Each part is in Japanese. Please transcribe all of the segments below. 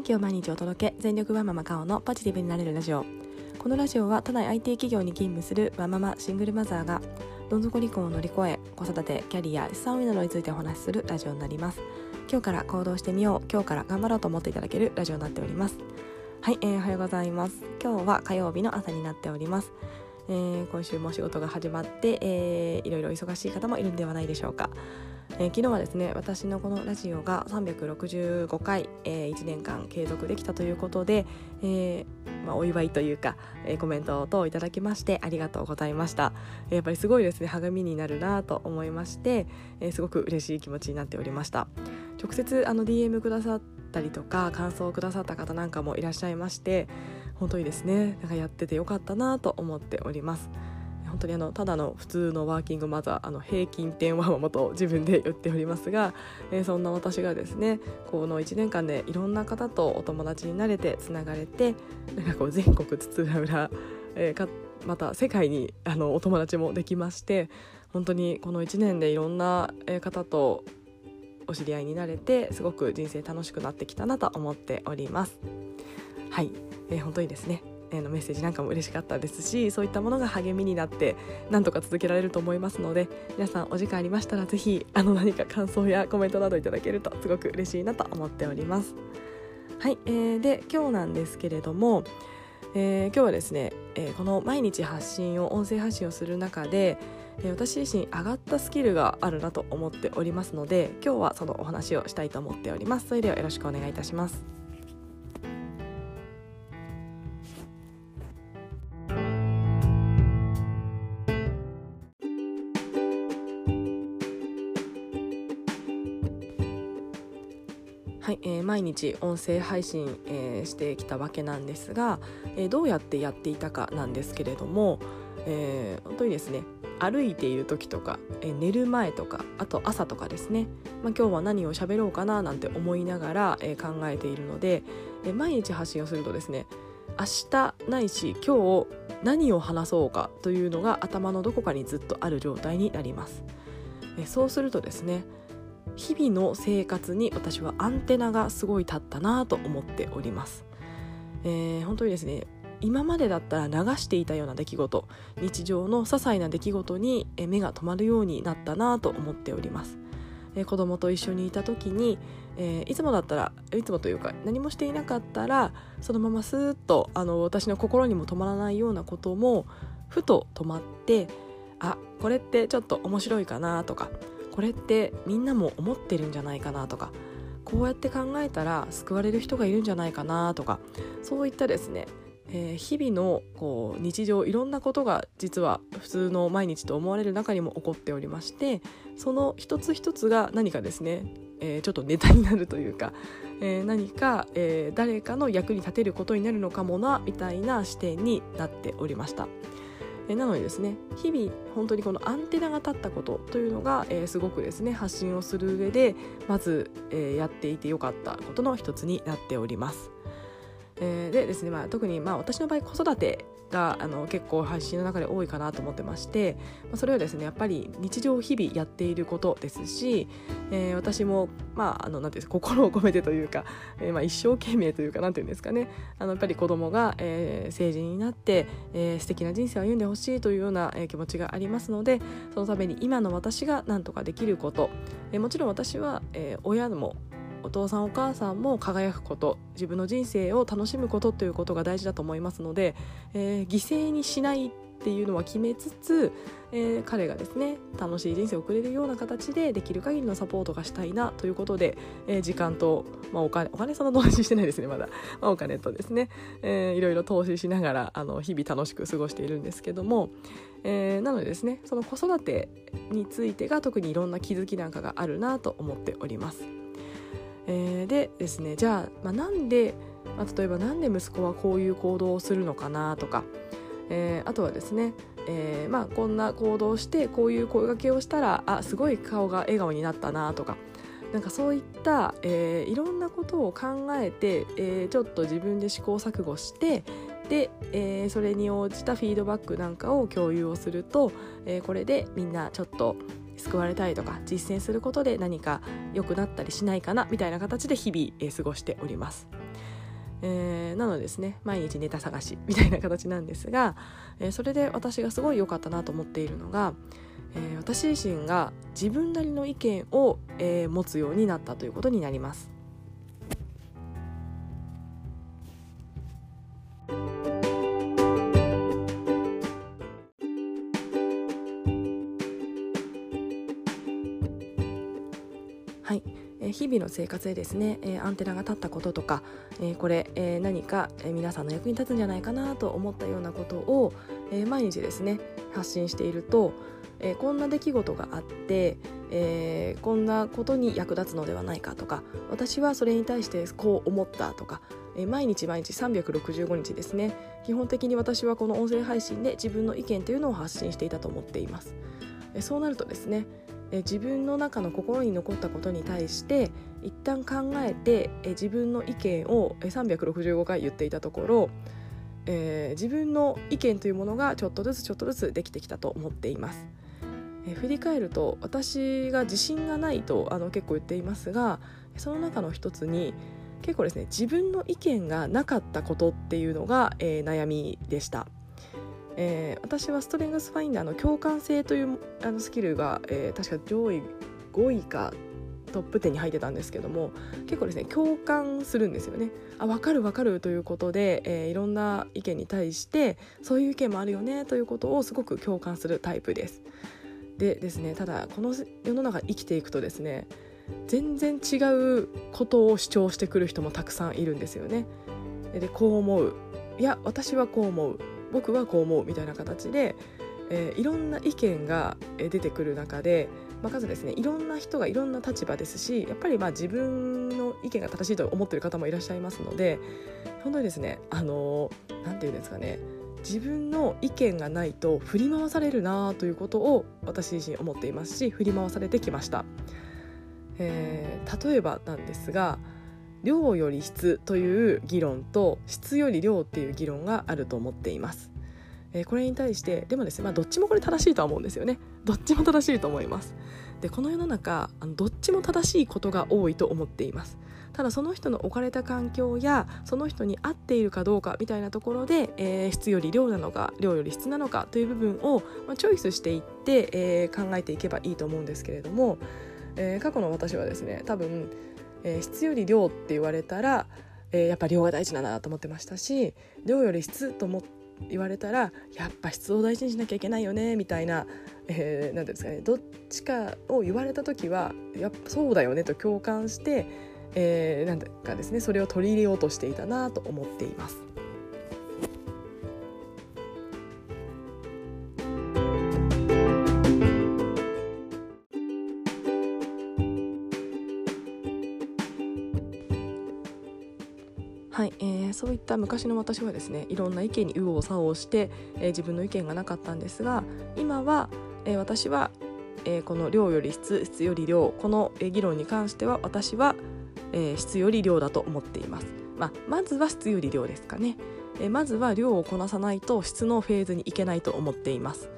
元気を毎日お届け全力ワンママカオのポジティブになれるラジオ。このラジオは都内 IT 企業に勤務するワンママシングルマザーがどん底離婚を乗り越え子育てキャリア資産運用などについてお話しするラジオになります。今日から行動してみよう。今日から頑張ろうと思っていただけるラジオになっております。はい、えー、おはようございます。今日は火曜日の朝になっております。えー、今週も仕事が始まって、えー、いろいろ忙しい方もいるんではないでしょうか。えー、昨日はですね私のこのラジオが365回、えー、1年間継続できたということで、えーまあ、お祝いというか、えー、コメント等いただきましてありがとうございました。やっぱりすごいですね励みになるなと思いまして、えー、すごく嬉しい気持ちになっておりました。直接あの DM くださったりとか感想をくださった方なんかもいらっしゃいまして本当にですねなんかやっててよかったなと思っております。本当にあのただの普通のワーキングマザーあの平均点はもと自分で言っておりますが、えー、そんな私がですねこの1年間でいろんな方とお友達になれてつながれてなんかこう全国津々浦々、えー、かまた世界にあのお友達もできまして本当にこの1年でいろんな方とお知り合いになれてすごく人生楽しくなってきたなと思っております。はい、えー、本当にですねのメッセージなんかも嬉しかったですしそういったものが励みになってなんとか続けられると思いますので皆さんお時間ありましたら是非あの何か感想やコメントなどいただけるとすごく嬉しいなと思っております。はい、えー、で今日なんですけれども、えー、今日はですね、えー、この毎日発信を音声発信をする中でえ私自身上がったスキルがあるなと思っておりますので今日はそのお話をしたいと思っておりますそれではよろしくお願いいたします毎日音声配信、えー、してきたわけなんですが、えー、どうやってやっていたかなんですけれども、えー、本当にですね歩いている時とか、え寝る前とかあと朝とかですね、まあ、今日は何を喋ろうかななんて思いながら、え考えているので、え毎日発信をするとですね明日ないし今日何を話そうかというのが頭のどこかにずっとある状態になります。えそうするとですね日々の生活に私はアンテナがすごい立ったなと思っております、えー、本当にですね今までだったら流していたような出来事日常の些細な出来事に目が止まるようになったなと思っております、えー、子供と一緒にいた時に、えー、いつもだったらいつもというか何もしていなかったらそのままスーッとあの私の心にも止まらないようなこともふと止まってあこれってちょっと面白いかなとかこれってみんなも思ってるんじゃないかなとかこうやって考えたら救われる人がいるんじゃないかなとかそういったですね、えー、日々のこう日常いろんなことが実は普通の毎日と思われる中にも起こっておりましてその一つ一つが何かですね、えー、ちょっとネタになるというか、えー、何か、え誰かの役に立てることになるのかもなみたいな視点になっておりました。えなのでですね日々本当にこのアンテナが立ったことというのが、えー、すごくですね発信をする上でまず、えー、やっていてよかったことの一つになっております。えー、でですね、まあ、特にまあ私の場合子育てがあの結構配信の中で多いかなと思ってまして、まあ、それはですねやっぱり日常日々やっていることですし、えー、私もまああのなんていうんです心を込めてというか、えー、まあ一生懸命というかなんていうんですかね。あのやっぱり子供が、えー、成人になって、えー、素敵な人生を歩んでほしいというような、えー、気持ちがありますのでそのために今の私が何とかできること、えー、もちろん私は、えー、親もお父さんお母さんも輝くこと自分の人生を楽しむことということが大事だと思いますので、えー、犠牲にしないっていうのは決めつつ、えー、彼がですね楽しい人生を送れるような形でできる限りのサポートがしたいなということで、えー、時間と、まあ、お金お金そんな投資してないですねまだ、まあ、お金とですね、えー、いろいろ投資しながらあの日々楽しく過ごしているんですけども、えー、なのでですねその子育てについてが特にいろんな気づきなんかがあるなと思っております。えー、でですねじゃあ、まあ、なんで、まあ、例えばなんで息子はこういう行動をするのかなとか、えー、あとはですね、えー、まあ、こんな行動をしてこういう声掛けをしたらあすごい顔が笑顔になったなとかなんかそういった、えー、いろんなことを考えて、えー、ちょっと自分で試行錯誤してで、えー、それに応じたフィードバックなんかを共有をすると、えこれでみんなちょっと救われたりとか実践することで何か良くなったりしないかなみたいな形で日々、え過ごしております。えー、なのでですね毎日ネタ探しみたいな形なんですが、えー、それで私がすごい良かったなと思っているのが、えー、私自身が自分なりの意見を、え持つようになったということになります。日々の生活でですね、えー、アンテナが立ったこととか、えー、これ、えー、何か、皆さんの役に立つんじゃないかなと思ったようなことを、え毎日ですね発信していると、えこんな出来事があって、えこんなことに役立つのではないかとか私はそれに対してこう思ったとか、え毎日毎日365日ですね基本的に私はこの音声配信で自分の意見というのを発信していたと思っています。そうなるとですねえ自分の中の心に残ったことに対して一旦考えてえ自分の意見を365回言っていたところ、えー、自分の意見というものがちょっとずつちょっとずつできてきたと思っています。え振り返ると私が自信がないとあの結構言っていますがその中の一つに結構ですね自分の意見がなかったことっていうのが、えー、悩みでした。えー、私はストレングスファインダーの共感性というあのスキルが、えー、確か上位5位かトップ10に入ってたんですけども結構ですね共感するんですよね。あ分かる分かるということで、えー、いろんな意見に対してそういう意見もあるよねということをすごく共感するタイプです。でですねただこの世の中生きていくとですね全然違うことを主張してくる人もたくさんいるんですよね。でこう思う。いや私はこう思う。僕はこう思うみたいな形で、えー、いろんな意見が出てくる中で、まあ、数ですねいろんな人がいろんな立場ですしやっぱりまあ自分の意見が正しいと思ってる方もいらっしゃいますので本当にですねあの何て言うんですかね自分の意見がないと振り回されるなということを私自身思っていますし振り回されてきました、えー、例えばなんですが量より質という議論と質より量っていう議論があると思っています。えー、これに対してでもですね、まあ、どっちもこれ正しいとは思うんですよね。どっちも正しいと思います。でこの世の中あのどっちも正しいことが多いと思っています。ただその人の置かれた環境やその人に合っているかどうかみたいなところで、えー、質より量なのか量より質なのかという部分を、まあ、チョイスしていって、えー、考えていけばいいと思うんですけれども、えー、過去の私はですね多分えー、質より量って言われたら、えー、やっぱ量が大事だなと思ってましたし量より質と思言われたらやっぱ質を大事にしなきゃいけないよねみたいな何、えー、てうんですかねどっちかを言われた時はやっぱそうだよねと共感して、えー、なんかですねそれを取り入れようとしていたなと思っています。そういった昔の私はですねいろんな意見に右往左往して、えー、自分の意見がなかったんですが今は、えー、私は、えー、この量より質質より量この議論に関しては私は、えー、質より量だと思っています、まあ、まずは質より量ですかね、えー、まずは量をこなさないと質のフェーズにいけないと思っています。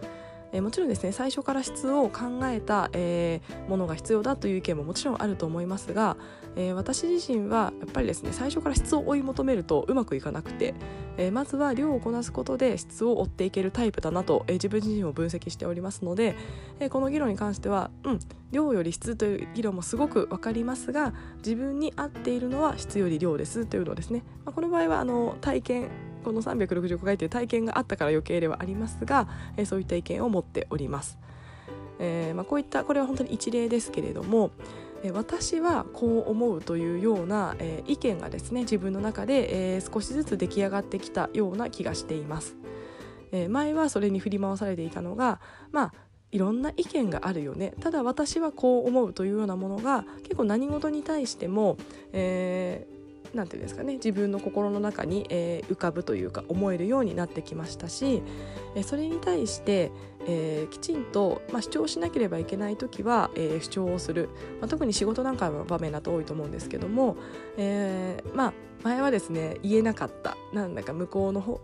えー、もちろんですね最初から質を考えた、えー、ものが必要だという意見ももちろんあると思いますが、えー、私自身はやっぱりですね最初から質を追い求めるとうまくいかなくて、えまずは量をこなすことで質を追っていけるタイプだなと、え自分自身を分析しておりますので、えこの議論に関しては、うん、量より質という議論もすごく分かりますが自分に合っているのは質より量ですというのをですね、まあ、この場合はあの体験この365回という体験があったから余計ではありますが、えー、そういった意見を持っております。えーまあ、こういったこれは本当に一例ですけれども、えー、私はこう思うというような、えー、意見がですね自分の中で、えー、少しずつ出来上がってきたような気がしています。えー、前はそれに振り回されていたのがまあいろんな意見があるよねただ私はこう思うというようなものが結構何事に対しても、え何て言うんですかね自分の心の中に、えー、浮かぶというか思えるようになってきましたし、えー、それに対して、えー、きちんと、まあ、主張しなければいけない時は、え主張をする、まあ、特に仕事なんかの場面だと多いと思うんですけども、えまあ前はですね言えなかった。なんだか向こうの方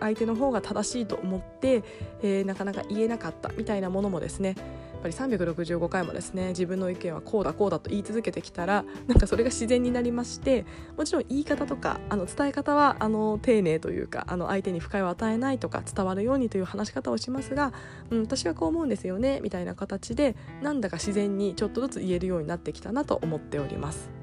相手の方が正しいと思って、えなかなか言えなかったみたいなものもですねぱり365回もですね自分の意見はこうだこうだと言い続けてきたらなんかそれが自然になりましてもちろん言い方とかあの伝え方はあの丁寧というかあの相手に不快を与えないとか伝わるようにという話し方をしますが、うん、私はこう思うんですよねみたいな形でなんだか自然にちょっとずつ言えるようになってきたなと思っております。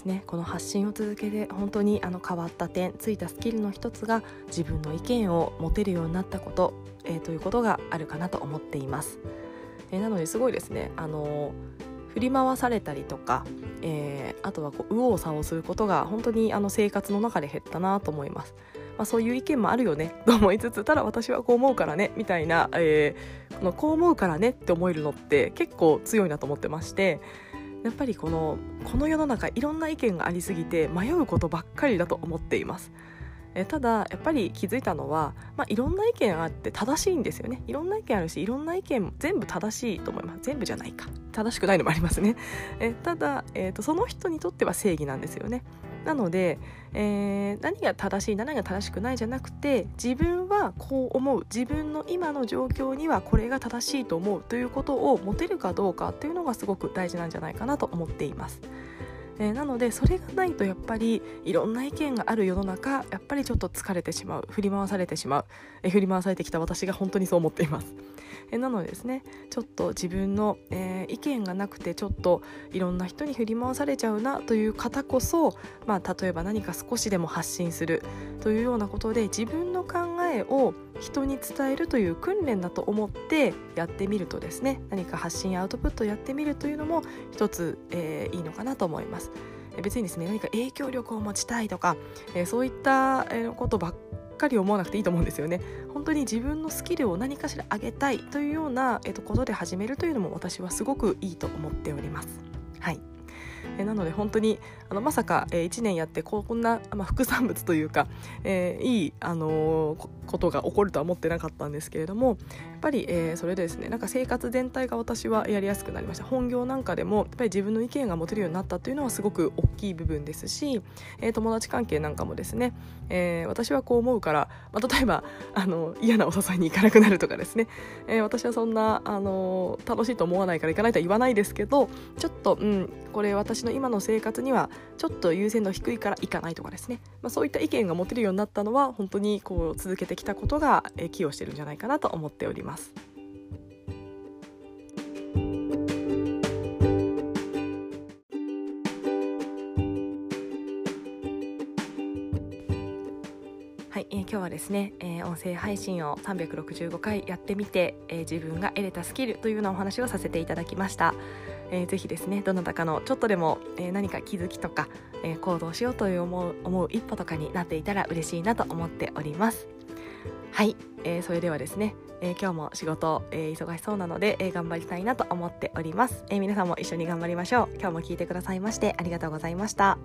ですねこの発信を続けて本当にあの変わった点ついたスキルの一つが自分の意見を持てるようになったこと、えー、ということがあるかなと思っています、えー、なのですごいですねあの振り回されたりとか、えー、あとはこう右往左往することが本当にあの生活の中で減ったなと思います。まあ、そういう意見もあるよね と思いつつただ私はこう思うからねみたいな、えー、このこう思うからねって思えるのって結構強いなと思ってましてやっぱりこのこの世の中いろんな意見がありすぎて迷うことばっかりだと思っています。えただやっぱり気づいたのは、まあ、いろんな意見あって正しいんですよね。いろんな意見あるしいろんな意見全部正しいと思います。全部じゃないか。正しくないのもありますね。えただ、えーとその人にとっては正義なんですよね。なので、えー、何が正しい何が正しくないじゃなくて自分はこう思う自分の今の状況にはこれが正しいと思うということを持てるかどうかっていうのがすごく大事なんじゃないかなと思っています。えー、なのでそれがないとやっぱりいろんな意見がある世の中やっぱりちょっと疲れてしまう振り回されてしまう、えー、振り回されてきた私が本当にそう思っています。えなのでですねちょっと自分の、えー、意見がなくてちょっといろんな人に振り回されちゃうなという方こそ、まあ、例えば何か少しでも発信するというようなことで自分の考えを人に伝えるという訓練だと思ってやってみるとですね何か発信アウトプットやってみるというのも一つ、えー、いいのかなと思います。別にですね何か影響力を持ちたいとか、えー、そういったことばっかり思わなくていいと思うんですよね。本当に自分のスキルを何かしら上げたいというような、えっと、ことで始めるというのも私はすごくいいと思っております。はい。えなので本当にあのまさか、えー、1年やってこんな、まあ、副産物というか、えー、いい、あのー、ことが起こるとは思ってなかったんですけれどもやっぱり、えー、それでですねなんか生活全体が私はやりやすくなりました。本業なんかでもやっぱり自分の意見が持てるようになったというのはすごく大きい部分ですし、えー、友達関係なんかもですね、えー、私はこう思うから、まあ、例えばあの嫌なお誘いに行かなくなるとかですね、えー、私はそんな、あの楽しいと思わないから行かないとは言わないですけどちょっと、うん、これ私の今の生活にはちょっと優先度低いから行かないとかですね、まあ、そういった意見が持てるようになったのは本当にこう続けてきたことが寄与してるんじゃないかなと思っております。はい、えー、今日はですね、えー、音声配信を365回やってみて、えー、自分が得れたスキルというようなお話をさせていただきました。えー、ぜひですねどなたかのちょっとでも、えー、何か気づきとか、えー、行動しようという思う思う一歩とかになっていたら嬉しいなと思っております。はい、えー、それではですね、え今日も仕事、え忙しそうなので、え頑張りたいなと思っております、え皆さんも一緒に頑張りましょう。今日も聞いてくださいましてありがとうございました。